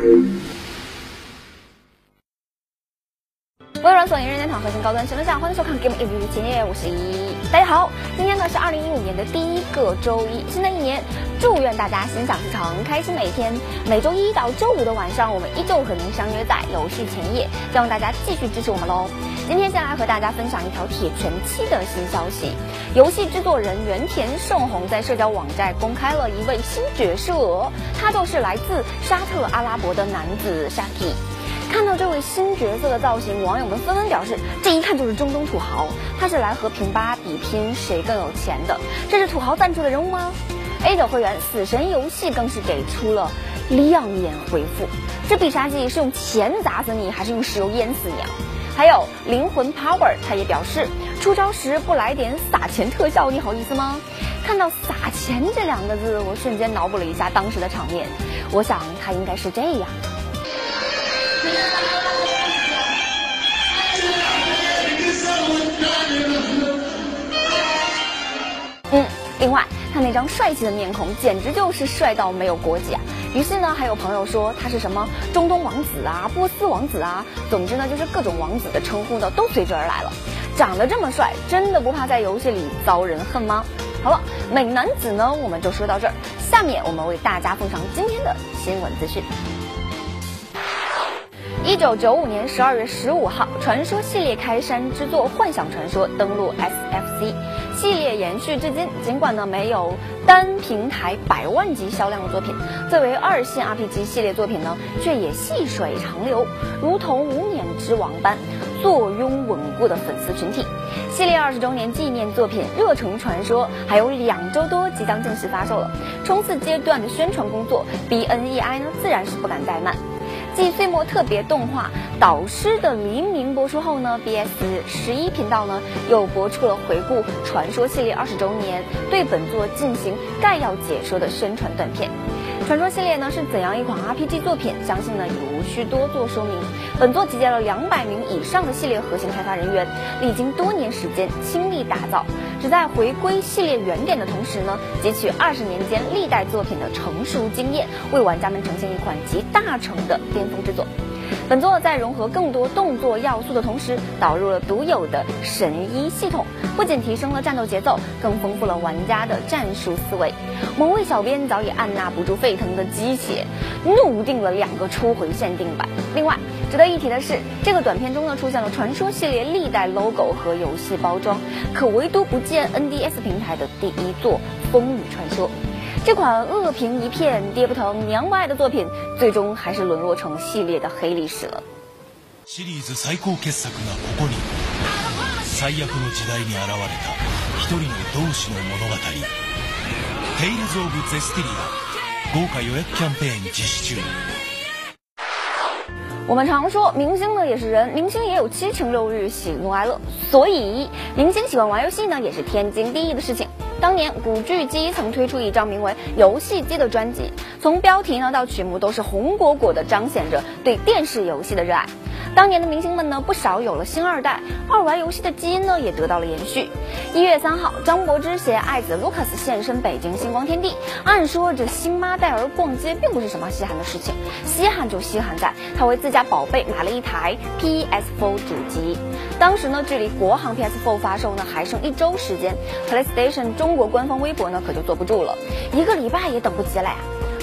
微核心高端新闻下，欢迎收看《Game 一日前夜》，我是一。大家好，今天呢是二零一五年的第一个周一，新的一年，祝愿大家心想事成，开心每天。每周一到周五的晚上，我们依旧和您相约在游戏前夜，希望大家继续支持我们喽。今天先来和大家分享一条铁拳七的新消息，游戏制作人原田胜宏在社交网站公开了一位新角色，他就是来自沙特阿拉伯的男子 Shaki。看到这位新角色的造型，网友们纷纷表示，这一看就是中东土豪，他是来和平吧比拼谁更有钱的。这是土豪赞助的人物吗？A 九会员死神游戏更是给出了亮眼回复：这必杀技是用钱砸死你，还是用石油淹死你啊？还有灵魂 Power，他也表示，出招时不来点撒钱特效，你好意思吗？看到撒钱这两个字，我瞬间脑补了一下当时的场面，我想他应该是这样。嗯，另外他那张帅气的面孔，简直就是帅到没有国籍啊！于是呢，还有朋友说他是什么中东王子啊、波斯王子啊，总之呢，就是各种王子的称呼呢都随之而来了。长得这么帅，真的不怕在游戏里遭人恨吗？好了，美男子呢，我们就说到这儿。下面我们为大家奉上今天的新闻资讯。一九九五年十二月十五号，传说系列开山之作《幻想传说》登陆 SFC，系列延续至今。尽管呢没有单平台百万级销量的作品，作为二线 RPG 系列作品呢，却也细水长流，如同无冕之王般坐拥稳固的粉丝群体。系列二十周年纪念作品《热诚传说》还有两周多即将正式发售了，冲刺阶段的宣传工作，BNEI 呢自然是不敢怠慢。继岁末特别动画《导师的黎明》播出后呢，BS 十一频道呢又播出了回顾传说系列二十周年，对本作进行概要解说的宣传短片。传说系列呢是怎样一款 RPG 作品？相信呢也无需多做说明。本作集结了两百名以上的系列核心开发人员，历经多年时间倾力打造，旨在回归系列原点的同时呢，汲取二十年间历代作品的成熟经验，为玩家们呈现一款集大成的巅峰之作。本作在融合更多动作要素的同时，导入了独有的神医系统，不仅提升了战斗节奏，更丰富了玩家的战术思维。某位小编早已按捺不住沸腾的鸡血，怒定了两个初回限定版。另外，值得一提的是，这个短片中呢出现了传说系列历代 logo 和游戏包装，可唯独不见 NDS 平台的第一作《风雨传说》。这款恶评一片、爹不疼娘不爱的作品，最终还是沦落成系列的黑历史了。シリーズ最高傑作がここに最悪の時代に現れた一人の同志の物語「テイルズ・オブ・ゼスティリア」豪華予約キャンペーン実施中我们常说，明星呢也是人，明星也有七情六欲、喜怒哀乐，所以明星喜欢玩游戏呢也是天经地义的事情。 当年古巨基曾推出一张名为《游戏机》的专辑，从标题呢到曲目都是红果果的彰显着对电视游戏的热爱。当年的明星们呢，不少有了星二代，二玩游戏的基因呢也得到了延续。一月三号，张柏芝携爱子 Lucas 现身北京星光天地。按说这星妈带儿逛街并不是什么稀罕的事情，稀罕就稀罕在她为自家宝贝买了一台 PS4 主机。当时呢，距离国行 PS4 发售呢还剩一周时间，PlayStation 中国官方微博呢可就坐不住了，一个礼拜也等不及了呀。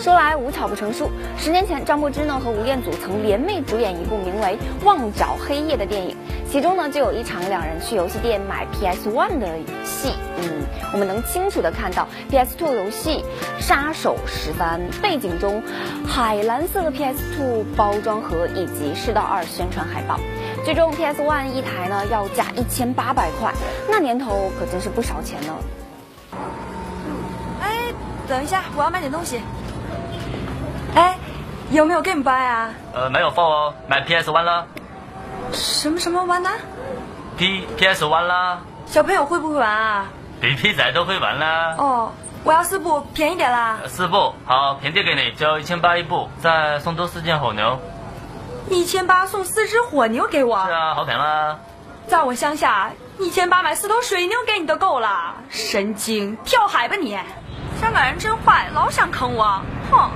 说来无巧不成书，十年前张柏芝呢和吴彦祖曾联袂主演一部名为《旺角黑夜》的电影，其中呢就有一场两人去游戏店买 PS One 的戏。嗯，我们能清楚的看到 PS Two 游戏《杀手十番》背景中海蓝色的 PS Two 包装盒以及《世道二》宣传海报。最终 PS One 一台呢要价一千八百块，那年头可真是不少钱呢。哎，等一下，我要买点东西。哎，有没有 Game Buy 啊？呃，没有 f 哦，买 PS One 了。什么什么玩呢？P PS One 啦。小朋友会不会玩啊？比屁仔都会玩啦。哦，我要四部，便宜点啦。四部，好，便宜给你，就一千八一部，再送多四件火牛。一千八送四只火牛给我？是啊，好便宜啦。在我乡下，一千八买四头水牛给你都够了。神经，跳海吧你！香港人真坏，老想坑我，哼。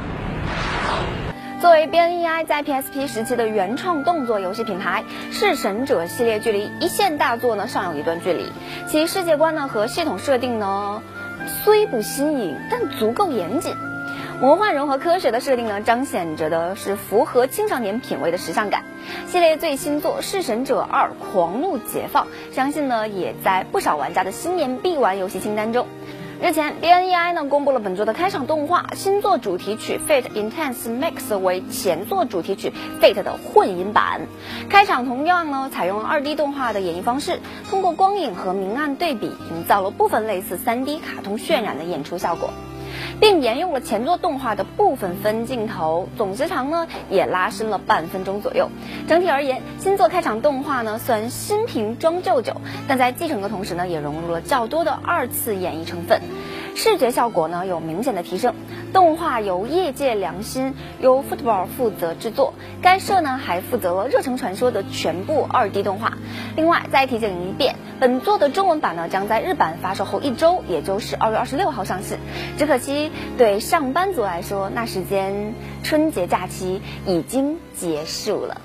作为 BNEI 在 PSP 时期的原创动作游戏品牌，《弑神者》系列距离一线大作呢尚有一段距离。其世界观呢和系统设定呢虽不新颖，但足够严谨。魔幻融合科学的设定呢，彰显着的是符合青少年品味的时尚感。系列最新作《弑神者二：狂怒解放》，相信呢也在不少玩家的新年必玩游戏清单中。日前，BNEI 呢公布了本作的开场动画，新作主题曲《Fate Intense Mix》为前作主题曲《Fate》的混音版。开场同样呢采用了 2D 动画的演绎方式，通过光影和明暗对比，营造了部分类似 3D 卡通渲染的演出效果。并沿用了前作动画的部分分镜头，总时长呢也拉伸了半分钟左右。整体而言，新作开场动画呢虽然新瓶装旧酒，但在继承的同时呢，也融入了较多的二次演绎成分。视觉效果呢有明显的提升，动画由业界良心由 Football 负责制作，该社呢还负责了《热诚传说》的全部 2D 动画。另外再提醒一遍，本作的中文版呢将在日版发售后一周，也就是二月二十六号上市。只可惜对上班族来说，那时间春节假期已经结束了。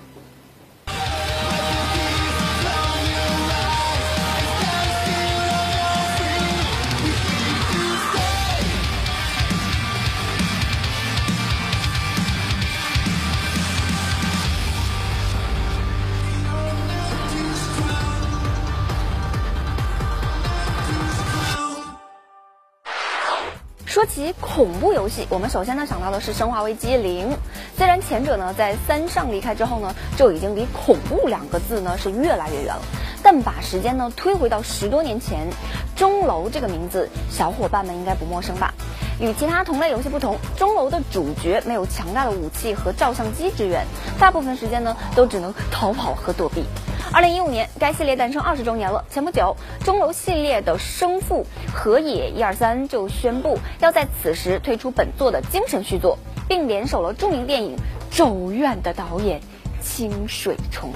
及恐怖游戏，我们首先呢想到的是《生化危机零》。虽然前者呢在三上离开之后呢，就已经离恐怖两个字呢是越来越远了，但把时间呢推回到十多年前，钟楼这个名字，小伙伴们应该不陌生吧？与其他同类游戏不同，钟楼的主角没有强大的武器和照相机支援，大部分时间呢都只能逃跑和躲避。二零一五年，该系列诞生二十周年了。前不久，钟楼系列的生父河野一二三就宣布要在此时推出本作的精神续作，并联手了著名电影《咒怨》的导演清水崇，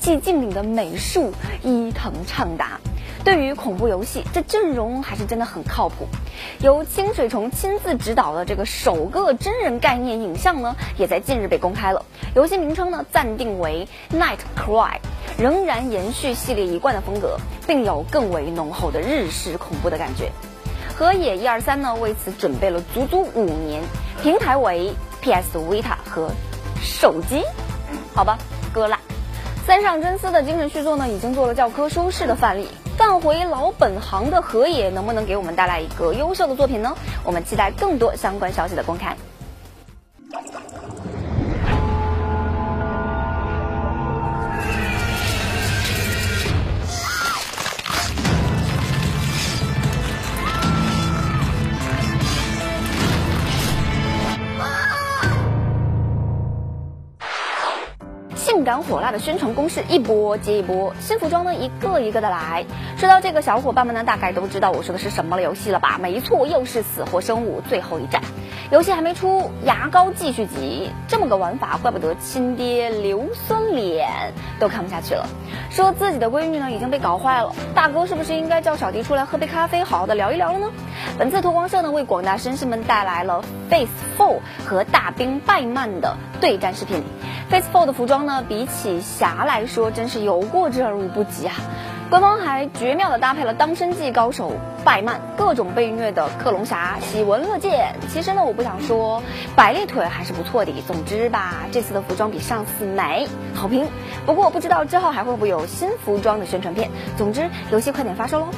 寂静岭的美术伊藤畅达。对于恐怖游戏，这阵容还是真的很靠谱。由清水崇亲自指导的这个首个真人概念影像呢，也在近日被公开了。游戏名称呢暂定为《Night Cry》。仍然延续系列一贯的风格，并有更为浓厚的日式恐怖的感觉。河野一二三呢为此准备了足足五年，平台为 PS Vita 和手机。好吧，割了。三上真司的精神续作呢已经做了教科书式的范例，干回老本行的河野能不能给我们带来一个优秀的作品呢？我们期待更多相关消息的公开。火辣的宣传攻势一波接一波，新服装呢一个一个的来。说到这个，小伙伴们呢大概都知道我说的是什么游戏了吧？没错，又是死活生物最后一战。游戏还没出，牙膏继续挤，这么个玩法，怪不得亲爹硫酸脸都看不下去了，说自己的闺女呢已经被搞坏了，大哥是不是应该叫小迪出来喝杯咖啡，好好的聊一聊了呢？本次脱光社呢为广大绅士们带来了 Face Four 和大兵拜曼的对战视频。Face Four 的服装呢，比起侠来说，真是有过之而无不及啊！官方还绝妙的搭配了当身技高手拜曼，各种被虐的克隆侠喜闻乐见。其实呢，我不想说，百丽腿还是不错的。总之吧，这次的服装比上次美，好评。不过不知道之后还会不会有新服装的宣传片。总之，游戏快点发售喽！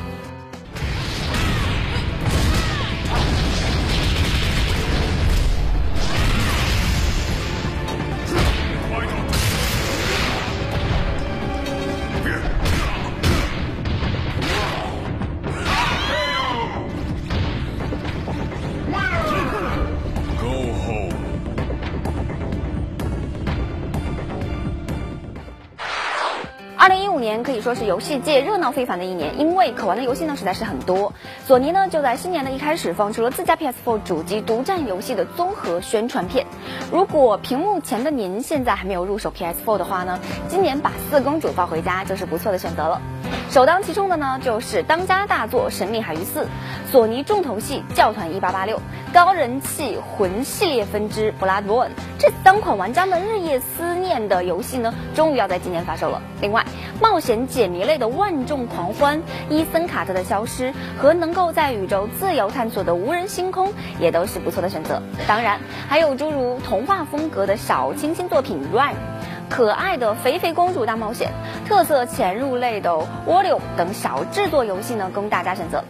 二零一五年可以说是游戏界热闹非凡的一年，因为可玩的游戏呢实在是很多。索尼呢就在新年的一开始放出了自家 PS4 主机独占游戏的综合宣传片。如果屏幕前的您现在还没有入手 PS4 的话呢，今年把四公主抱回家就是不错的选择了。首当其冲的呢，就是当家大作《神秘海域四》，索尼重头戏《教团一八八六》，高人气魂系列分支《Bloodborne》。这三款玩家们日夜思念的游戏呢，终于要在今年发售了。另外，冒险解谜类的《万众狂欢》、伊森卡特的消失和能够在宇宙自由探索的无人星空，也都是不错的选择。当然，还有诸如童话风格的小清新作品《Run》。可爱的肥肥公主大冒险、特色潜入类的《蜗牛》等小制作游戏呢，供大家选择。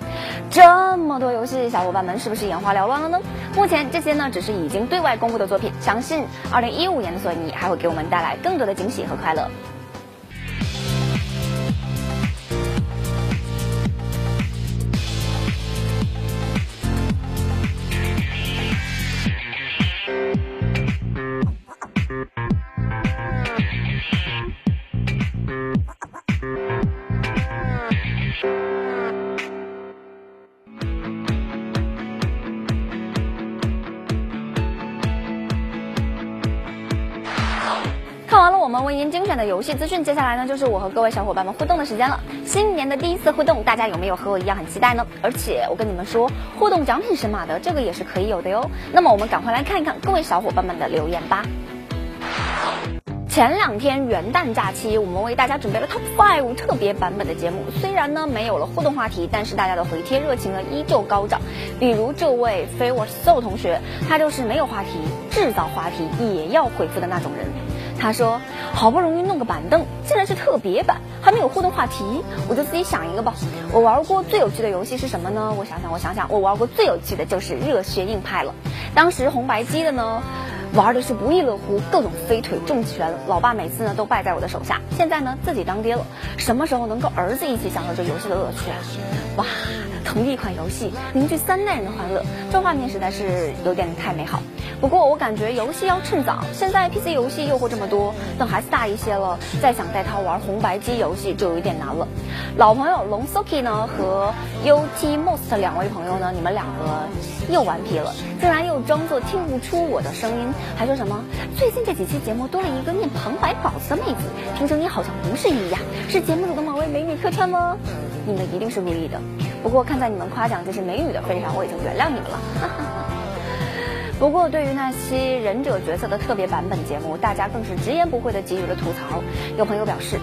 这么多游戏，小伙伴们是不是眼花缭乱了呢？目前这些呢，只是已经对外公布的作品，相信二零一五年的索尼还会给我们带来更多的惊喜和快乐。看完了我们为您精选的游戏资讯，接下来呢就是我和各位小伙伴们互动的时间了。新年的第一次互动，大家有没有和我一样很期待呢？而且我跟你们说，互动奖品神马的这个也是可以有的哟。那么我们赶快来看一看各位小伙伴们的留言吧。前两天元旦假期，我们为大家准备了 Top Five 特别版本的节目。虽然呢没有了互动话题，但是大家的回贴热情呢依旧高涨。比如这位 f a v o r So 同学，他就是没有话题，制造话题也要回复的那种人。他说：“好不容易弄个板凳，竟然是特别版，还没有互动话题，我就自己想一个吧。我玩过最有趣的游戏是什么呢？我想想，我想想，我玩过最有趣的就是热血硬派了。当时红白机的呢，玩的是不亦乐乎，各种飞腿重拳，老爸每次呢都败在我的手下。现在呢自己当爹了，什么时候能跟儿子一起享受这游戏的乐趣啊？哇！”同一款游戏凝聚三代人的欢乐，这画面实在是有点太美好。不过我感觉游戏要趁早，现在 PC 游戏诱惑这么多，等孩子大一些了，再想带他玩红白机游戏就有点难了。老朋友龙 Soki 呢和 UT Most 两位朋友呢，你们两个又顽皮了，竟然又装作听不出我的声音，还说什么最近这几期节目多了一个念旁白稿子的妹子，听声音好像不是一呀，是节目组的某位美女客串吗？你们一定是故意的。不过看在你们夸奖这些美女的份上，我已经原谅你们了。不过对于那期忍者角色的特别版本节目，大家更是直言不讳的给予了吐槽。有朋友表示，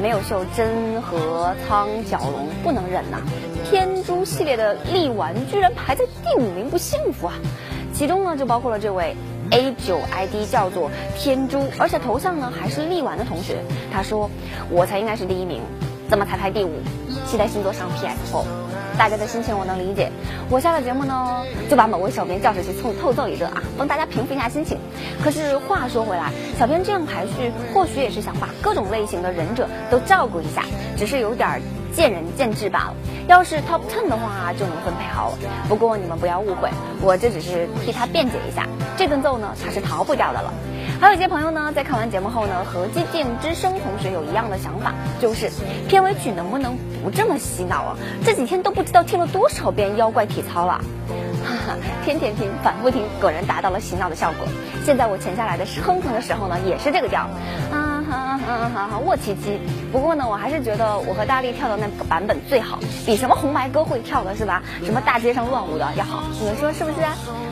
没有秀真和苍角龙不能忍呐。天珠系列的力丸居然排在第五名，不幸福啊！其中呢就包括了这位 A 九 ID 叫做天珠，而且头像呢还是力丸的同学。他说我才应该是第一名，怎么才排第五？期待星座上 PS4。大家的心情我能理解，我下了节目呢，就把某位小编叫出去凑凑凑一顿啊，帮大家平复一下心情。可是话说回来，小编这样排序，或许也是想把各种类型的忍者都照顾一下，只是有点见仁见智罢了。要是 Top Ten 的话，就能分配好了。不过你们不要误会，我这只是替他辩解一下，这顿揍呢，他是逃不掉的了。还有一些朋友呢，在看完节目后呢，和寂静之声同学有一样的想法，就是片尾曲能不能不这么洗脑啊？这几天都不知道听了多少遍妖怪体操了，哈哈，天天听，反复听，果然达到了洗脑的效果。现在我潜下来的是哼哼的时候呢，也是这个调，啊哈哈哈哈，卧七七。不过呢，我还是觉得我和大力跳的那个版本最好，比什么红白歌会跳的是吧？什么大街上乱舞的要好，你们说是不是？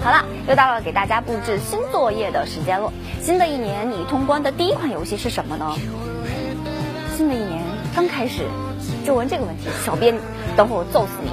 好了，又到了给大家布置新作业的时间了。新的一年，你通关的第一款游戏是什么呢？新的一年刚开始，就问这个问题，小编，等会儿我揍死你！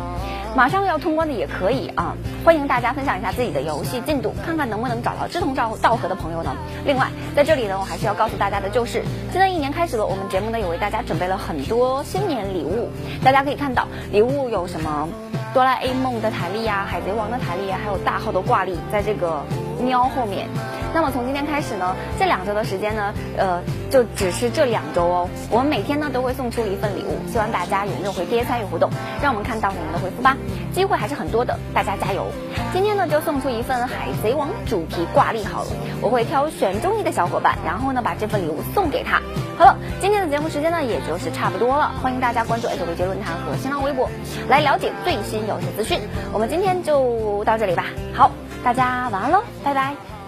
马上要通关的也可以啊，欢迎大家分享一下自己的游戏进度，看看能不能找到志同道道合的朋友呢。另外，在这里呢，我还是要告诉大家的就是，新的一年开始了，我们节目呢也为大家准备了很多新年礼物，大家可以看到礼物有什么。哆啦 A 梦的台历呀，海贼王的台历呀，还有大号的挂历，在这个喵后面。那么从今天开始呢，这两周的时间呢，呃，就只是这两周哦。我们每天呢都会送出一份礼物，希望大家踊跃回帖参与互动，让我们看到你们的回复吧。机会还是很多的，大家加油！今天呢就送出一份海贼王主题挂历好了，我会挑选中意的小伙伴，然后呢把这份礼物送给他。好了，今天的节目时间呢也就是差不多了，欢迎大家关注 S 维杰论坛和新浪微博，来了解最新游戏资讯。我们今天就到这里吧，好，大家晚安喽，拜拜。